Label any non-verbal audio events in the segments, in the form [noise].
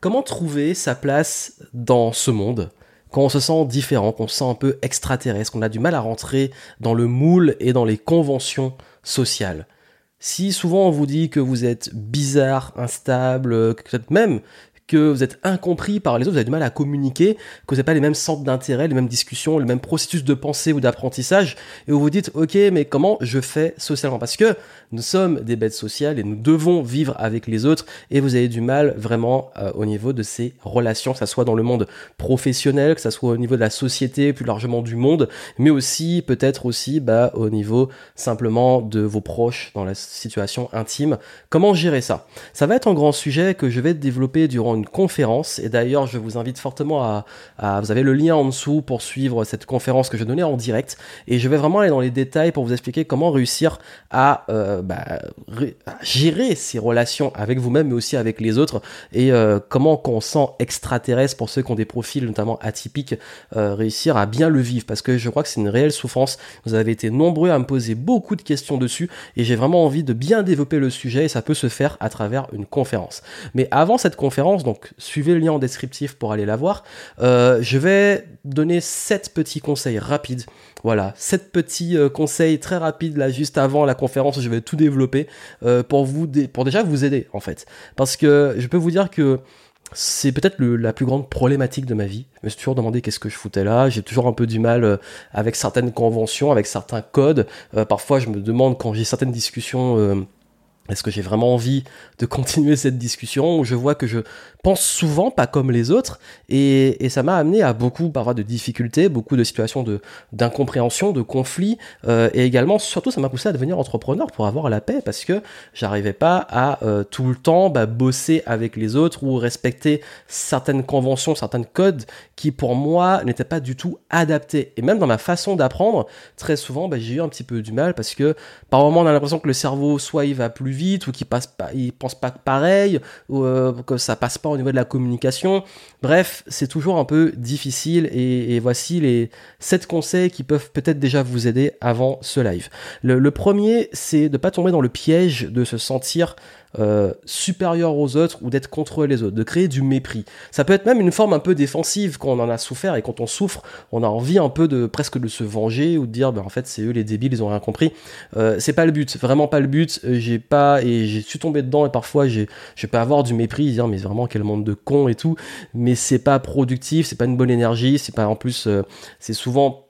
comment trouver sa place dans ce monde quand on se sent différent, qu'on se sent un peu extraterrestre, qu'on a du mal à rentrer dans le moule et dans les conventions sociales? Si souvent on vous dit que vous êtes bizarre, instable, peut-être même que vous êtes incompris par les autres, vous avez du mal à communiquer, que vous n'avez pas les mêmes centres d'intérêt, les mêmes discussions, les mêmes processus de pensée ou d'apprentissage, et vous vous dites, ok, mais comment je fais socialement? Parce que nous sommes des bêtes sociales et nous devons vivre avec les autres, et vous avez du mal vraiment euh, au niveau de ces relations, que ce soit dans le monde professionnel, que ce soit au niveau de la société, plus largement du monde, mais aussi peut-être aussi bah, au niveau simplement de vos proches dans la situation intime. Comment gérer ça? Ça va être un grand sujet que je vais développer durant une conférence. Et d'ailleurs, je vous invite fortement à, Vous avez le lien en dessous pour suivre cette conférence que je donnais en direct. Et je vais vraiment aller dans les détails pour vous expliquer comment réussir à, euh, bah, gérer ces relations avec vous-même, mais aussi avec les autres. Et euh, comment qu'on sent extraterrestre pour ceux qui ont des profils notamment atypiques, euh, réussir à bien le vivre. Parce que je crois que c'est une réelle souffrance. Vous avez été nombreux à me poser beaucoup de questions dessus. Et j'ai vraiment envie de bien développer le sujet. Et ça peut se faire à travers une conférence. Mais avant cette conférence, donc suivez le lien en descriptif pour aller la voir. Euh, je vais donner 7 petits conseils rapides. Voilà, 7 petits euh, conseils très rapides là juste avant la conférence, je vais tout développer euh, pour vous pour déjà vous aider en fait. Parce que je peux vous dire que c'est peut-être la plus grande problématique de ma vie. Je me suis toujours demandé qu'est-ce que je foutais là. J'ai toujours un peu du mal avec certaines conventions, avec certains codes. parfois, je me demande quand j'ai certaines discussions est-ce que j'ai vraiment envie de continuer cette discussion Je vois que je pense souvent pas comme les autres et, ça m'a amené à beaucoup parfois de difficultés, beaucoup de situations de d'incompréhension, de conflits euh, et également surtout ça m'a poussé à devenir entrepreneur pour avoir la paix parce que j'arrivais pas à euh, tout le temps bah, bosser avec les autres ou respecter certaines conventions, certains codes qui pour moi n'étaient pas du tout adaptés. Et même dans ma façon d'apprendre très souvent bah, j'ai eu un petit peu du mal parce que par moments on a l'impression que le cerveau soit il va plus vite ou qu'il passe pas, il pense pas pareil ou euh, que ça passe pas au niveau de la communication. Bref, c'est toujours un peu difficile et, voici les 7 conseils qui peuvent peut-être déjà vous aider avant ce live. Le, premier, c'est de pas tomber dans le piège de se sentir euh, supérieur aux autres ou d'être contre les autres, de créer du mépris. Ça peut être même une forme un peu défensive quand on en a souffert et quand on souffre, on a envie un peu de presque de se venger ou de dire ben en fait c'est eux les débiles, ils ont rien compris. Euh, c'est pas le but, vraiment pas le but. Euh, j'ai pas et j'ai suis tombé dedans et parfois j'ai je peux avoir du mépris, dire mais vraiment quel monde de cons et tout, mais c'est pas productif, c'est pas une bonne énergie, c'est pas en plus c'est souvent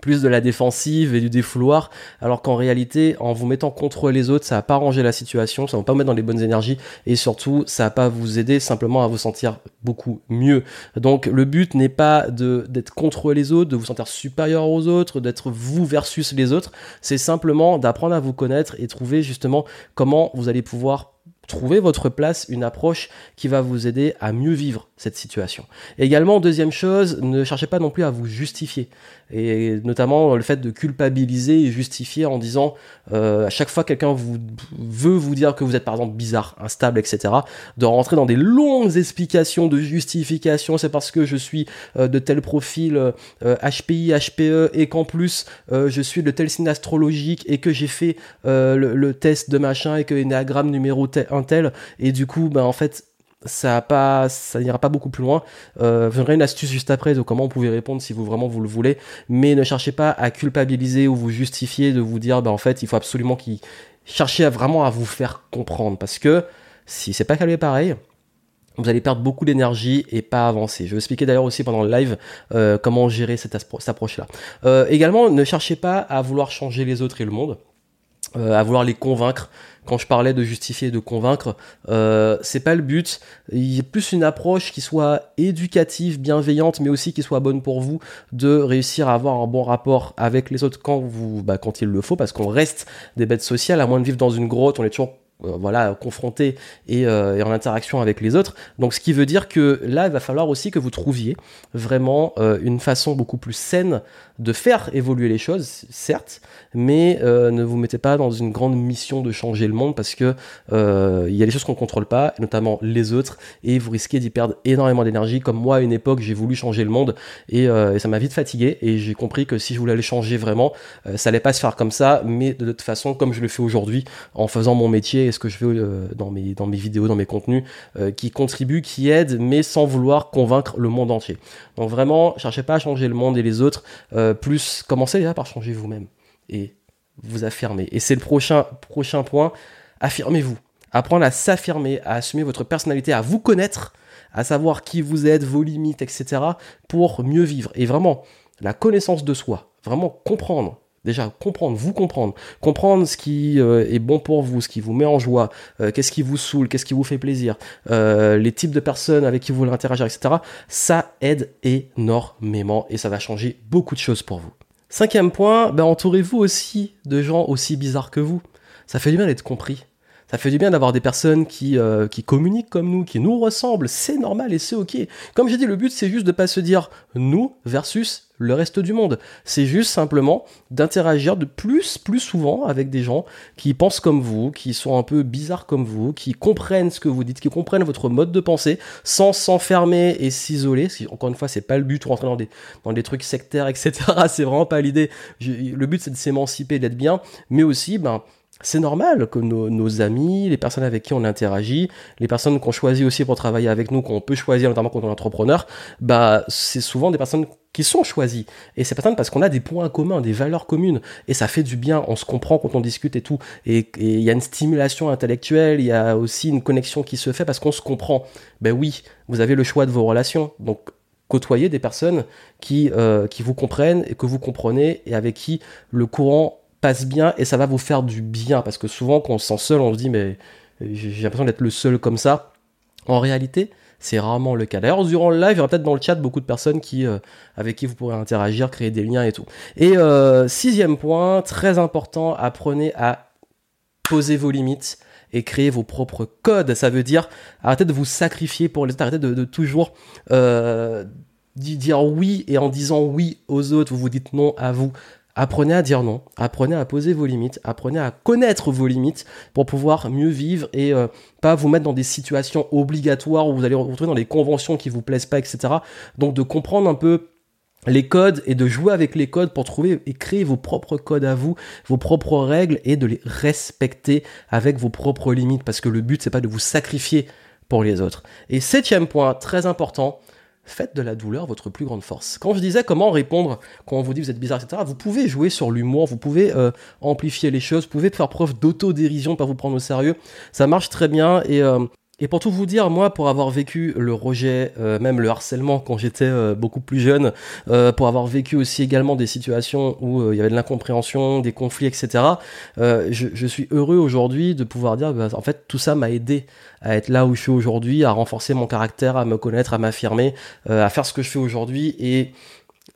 plus de la défensive et du défouloir, alors qu'en réalité, en vous mettant contre les autres, ça va pas ranger la situation, ça va pas vous mettre dans les bonnes énergies, et surtout, ça va pas vous aider simplement à vous sentir beaucoup mieux. Donc, le but n'est pas d'être contre les autres, de vous sentir supérieur aux autres, d'être vous versus les autres, c'est simplement d'apprendre à vous connaître et trouver justement comment vous allez pouvoir trouver votre place, une approche qui va vous aider à mieux vivre cette situation. également, deuxième chose, ne cherchez pas non plus à vous justifier. Et notamment le fait de culpabiliser et justifier en disant euh, à chaque fois quelqu'un vous veut vous dire que vous êtes par exemple bizarre, instable, etc. De rentrer dans des longues explications de justification, c'est parce que je suis euh, de tel profil euh, HPI, HPE et qu'en plus je suis de tel signe astrologique et que j'ai fait le, test de machin et que l'énéagramme numéro tel, tel et du coup ben en fait ça pas, ça n'ira pas beaucoup plus loin. Euh, vous aurez une astuce juste après de comment vous pouvez répondre si vous vraiment vous le voulez, mais ne cherchez pas à culpabiliser ou vous justifier de vous dire, bah en fait, il faut absolument qu'il cherchez à vraiment à vous faire comprendre, parce que si c'est pas calé pareil, vous allez perdre beaucoup d'énergie et pas avancer. Je vais expliquer d'ailleurs aussi pendant le live euh, comment gérer cette, approche-là. Euh, également, ne cherchez pas à vouloir changer les autres et le monde, euh, à vouloir les convaincre quand je parlais de justifier et de convaincre, euh, c'est pas le but. Il y a plus une approche qui soit éducative, bienveillante, mais aussi qui soit bonne pour vous de réussir à avoir un bon rapport avec les autres quand vous, bah, quand il le faut, parce qu'on reste des bêtes sociales, à moins de vivre dans une grotte, on est toujours euh, voilà confronté euh, et, en interaction avec les autres. Donc ce qui veut dire que là, il va falloir aussi que vous trouviez vraiment euh, une façon beaucoup plus saine de faire évoluer les choses, certes, mais ne vous mettez pas dans une grande mission de changer le monde parce que il y a des choses qu'on contrôle pas, notamment les autres, et vous risquez d'y perdre énormément d'énergie. Comme moi, à une époque, j'ai voulu changer le monde et, ça m'a vite fatigué et j'ai compris que si je voulais aller changer vraiment, ça allait pas se faire comme ça, mais de toute façon, comme je le fais aujourd'hui, en faisant mon métier ce que je fais euh, dans, mes, vidéos, dans mes contenus, euh, qui contribuent, qui aident, mais sans vouloir convaincre le monde entier. Donc vraiment, cherchez pas à changer le monde et les autres, plus commencez déjà par changer vous-même et vous affirmer. Et c'est le prochain, prochain point, affirmez-vous. Apprendre à s'affirmer, à assumer votre personnalité, à vous connaître, à savoir qui vous êtes, vos limites, etc., pour mieux vivre. Et vraiment, la connaissance de soi, vraiment comprendre Déjà, comprendre, vous comprendre, comprendre ce qui euh, est bon pour vous, ce qui vous met en joie, euh, qu'est-ce qui vous saoule, qu'est-ce qui vous fait plaisir, euh, les types de personnes avec qui vous voulez interagir, etc. Ça aide énormément et ça va changer beaucoup de choses pour vous. Cinquième point, ben, entourez-vous aussi de gens aussi bizarres que vous. Ça fait du bien d'être compris. Ça fait du bien d'avoir des personnes qui, qui communiquent comme nous, qui nous ressemblent. C'est normal et c'est ok. Comme j'ai dit, le but c'est juste de pas se dire nous versus le reste du monde. C'est juste simplement d'interagir de plus, plus souvent avec des gens qui pensent comme vous, qui sont un peu bizarres comme vous, qui comprennent ce que vous dites, qui comprennent votre mode de pensée, sans s'enfermer et s'isoler. Encore une fois, c'est pas le but de rentrer dans des, dans des trucs sectaires, etc. [laughs] C'est vraiment pas l'idée. Le but, c'est de s'émanciper, d'être bien, mais aussi, ben, c'est normal que nos, amis, les personnes avec qui on interagit, les personnes qu'on choisit aussi pour travailler avec nous, qu'on peut choisir notamment quand on est entrepreneur, bah c'est souvent des personnes qui sont choisies. Et c'est parce qu'on a des points communs, des valeurs communes. Et ça fait du bien, on se comprend quand on discute et tout. Et il y a une stimulation intellectuelle, il y a aussi une connexion qui se fait parce qu'on se comprend. Ben oui, vous avez le choix de vos relations. Donc côtoyer des personnes qui, euh, qui vous comprennent et que vous comprenez et avec qui le courant passe bien et ça va vous faire du bien. Parce que souvent, quand on se sent seul, on se dit, mais j'ai l'impression d'être le seul comme ça. En réalité, c'est rarement le cas. D'ailleurs, durant le live, il y aura peut-être dans le chat beaucoup de personnes qui, euh, avec qui vous pourrez interagir, créer des liens et tout. Et euh, sixième point, très important, apprenez à poser vos limites et créer vos propres codes. Ça veut dire arrêtez de vous sacrifier pour les autres, arrêtez de, toujours euh, dire oui et en disant oui aux autres, vous vous dites non à vous. Apprenez à dire non, apprenez à poser vos limites, apprenez à connaître vos limites pour pouvoir mieux vivre et euh, pas vous mettre dans des situations obligatoires où vous allez vous retrouver dans des conventions qui vous plaisent pas, etc. Donc de comprendre un peu les codes et de jouer avec les codes pour trouver et créer vos propres codes à vous, vos propres règles et de les respecter avec vos propres limites parce que le but c'est pas de vous sacrifier pour les autres. Et septième point, très important, faites de la douleur votre plus grande force. Quand je disais comment répondre quand on vous dit vous êtes bizarre, etc., vous pouvez jouer sur l'humour, vous pouvez euh, amplifier les choses, vous pouvez faire preuve d'autodérision, pas vous prendre au sérieux. Ça marche très bien et euh, et pour tout vous dire, moi, pour avoir vécu le rejet, euh, même le harcèlement quand j'étais euh, beaucoup plus jeune, euh, pour avoir vécu aussi également des situations où il y avait de l'incompréhension, des conflits, etc., je, suis heureux aujourd'hui de pouvoir dire, bah, en fait, tout ça m'a aidé à être là où je suis aujourd'hui, à renforcer mon caractère, à me connaître, à m'affirmer, à faire ce que je fais aujourd'hui. Et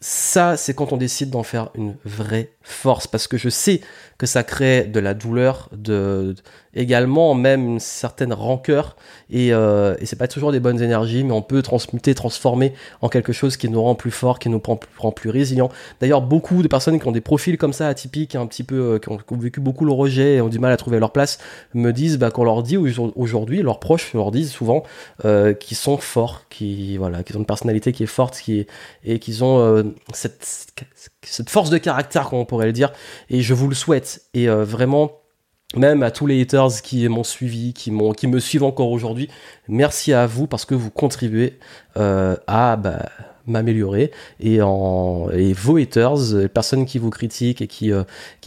ça, c'est quand on décide d'en faire une vraie force, parce que je sais que ça crée de la douleur, de, également même une certaine rancœur, et, euh, et c'est pas toujours des bonnes énergies, mais on peut transmuter, transformer en quelque chose qui nous rend plus fort, qui nous rend, plus résilient. D'ailleurs, beaucoup de personnes qui ont des profils comme ça atypiques, un petit peu, euh, qui, ont, vécu beaucoup le rejet et ont du mal à trouver leur place, me disent bah, qu'on leur dit aujourd'hui, leurs proches leur disent souvent euh, qu'ils sont forts, qui voilà, qu'ils ont une personnalité qui est forte, qui est, et qu'ils ont euh, cette cette force de caractère, comme on pourrait le dire. Et je vous le souhaite. Et euh, vraiment, même à tous les haters qui m'ont suivi, qui, me suivent encore aujourd'hui, merci à vous parce que vous contribuez euh, à bah, m'améliorer. Et, vos haters, les personnes qui vous critiquent et qui, euh,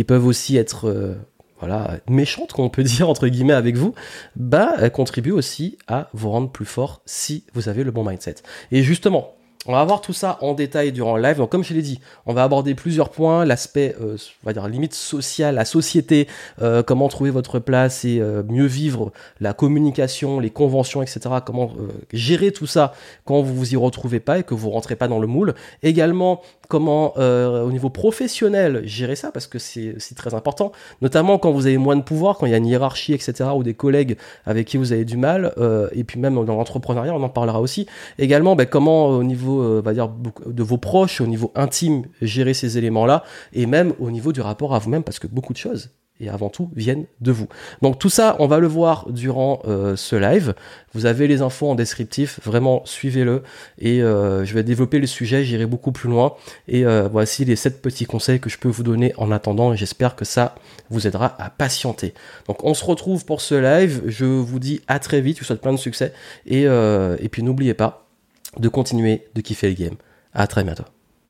peuvent aussi être voilà, méchantes, qu'on peut [laughs] dire, entre guillemets, avec vous, bah, contribuent aussi à vous rendre plus fort si vous avez le bon mindset. Et justement, on va voir tout ça en détail durant le live. Donc, comme je l'ai dit, on va aborder plusieurs points l'aspect, euh, on va dire, limite sociale, la société, euh, comment trouver votre place et euh, mieux vivre la communication, les conventions, etc. Comment gérer tout ça quand vous vous y retrouvez pas et que vous rentrez pas dans le moule. Également, comment au niveau professionnel gérer ça parce que c'est très important, notamment quand vous avez moins de pouvoir, quand il y a une hiérarchie, etc. ou des collègues avec qui vous avez du mal. et puis même dans l'entrepreneuriat, on en parlera aussi. Également, ben, comment au niveau euh, va dire, de vos proches, au niveau intime, gérer ces éléments-là, et même au niveau du rapport à vous-même, parce que beaucoup de choses et avant tout viennent de vous. Donc tout ça, on va le voir durant euh, ce live. Vous avez les infos en descriptif, vraiment suivez-le et euh, je vais développer le sujet, j'irai beaucoup plus loin et euh, voici les 7 petits conseils que je peux vous donner en attendant j'espère que ça vous aidera à patienter. Donc on se retrouve pour ce live, je vous dis à très vite, je vous souhaite plein de succès et, et puis n'oubliez pas de continuer de kiffer le game. À très bientôt.